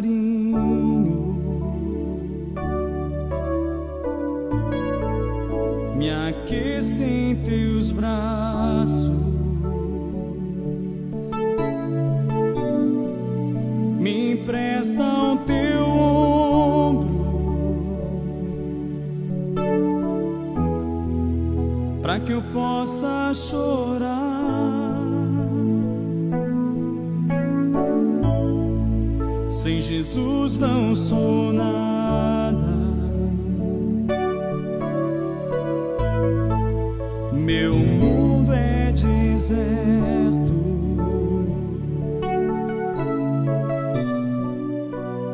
carinho. Me aquece em teus braços. Me empresta o teu ombro para que eu possa chorar. Sem Jesus não sou nada. Meu mundo é deserto.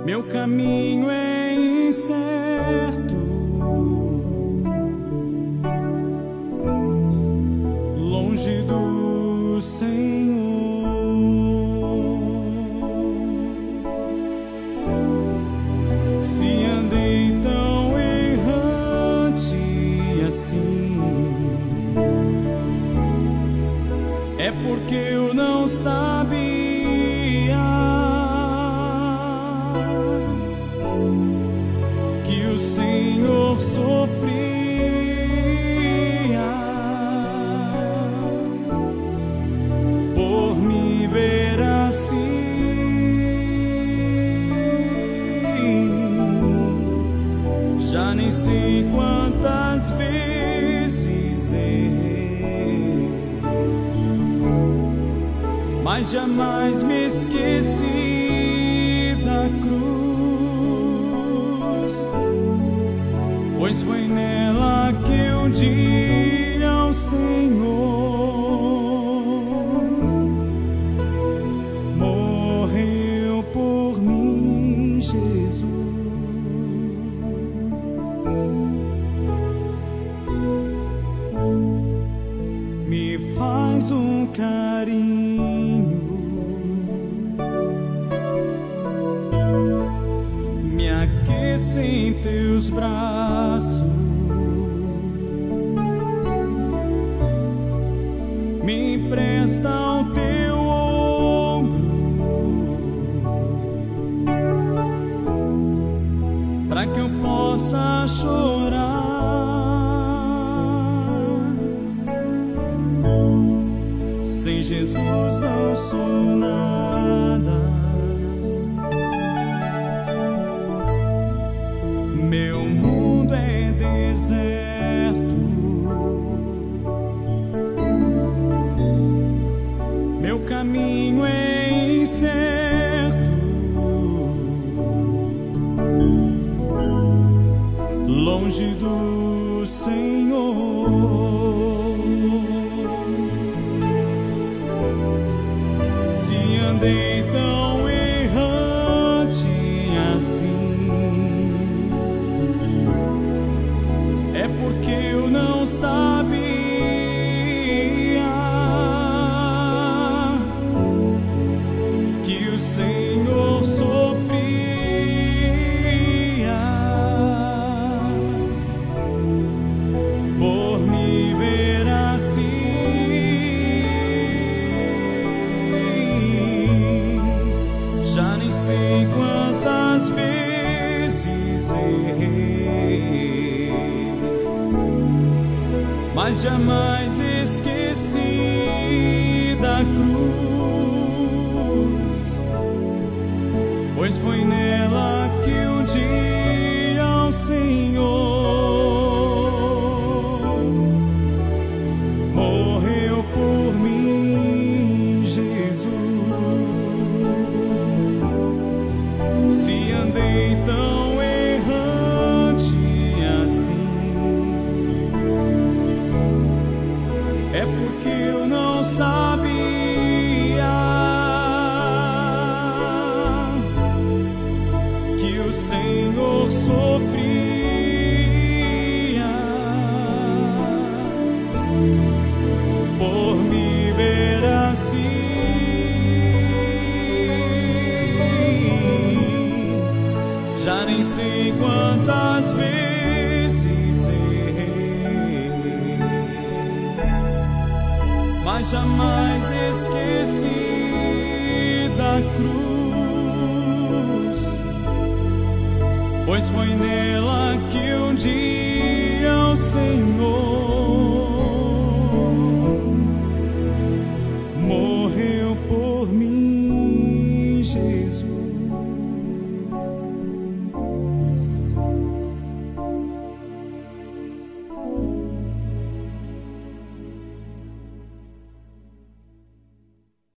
Meu caminho é sei quantas vezes errei, mas jamais me esqueci da cruz, pois foi nela que eu disse ao Senhor. Me faz um carinho, me aquece em teus braços. Me empresta o teu ombro para que eu possa chorar. Jesus não sou nada. Meu mundo é deserto. Meu caminho é incerto. Longe do Senhor. they thou mas jamais esqueci da cruz, pois foi nela que eu disse ao Senhor. O Senhor sofria por me ver assim. Já nem sei quantas vezes errei, mas jamais esqueci da cruz, pois foi nela que um dia o Senhor